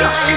Yeah.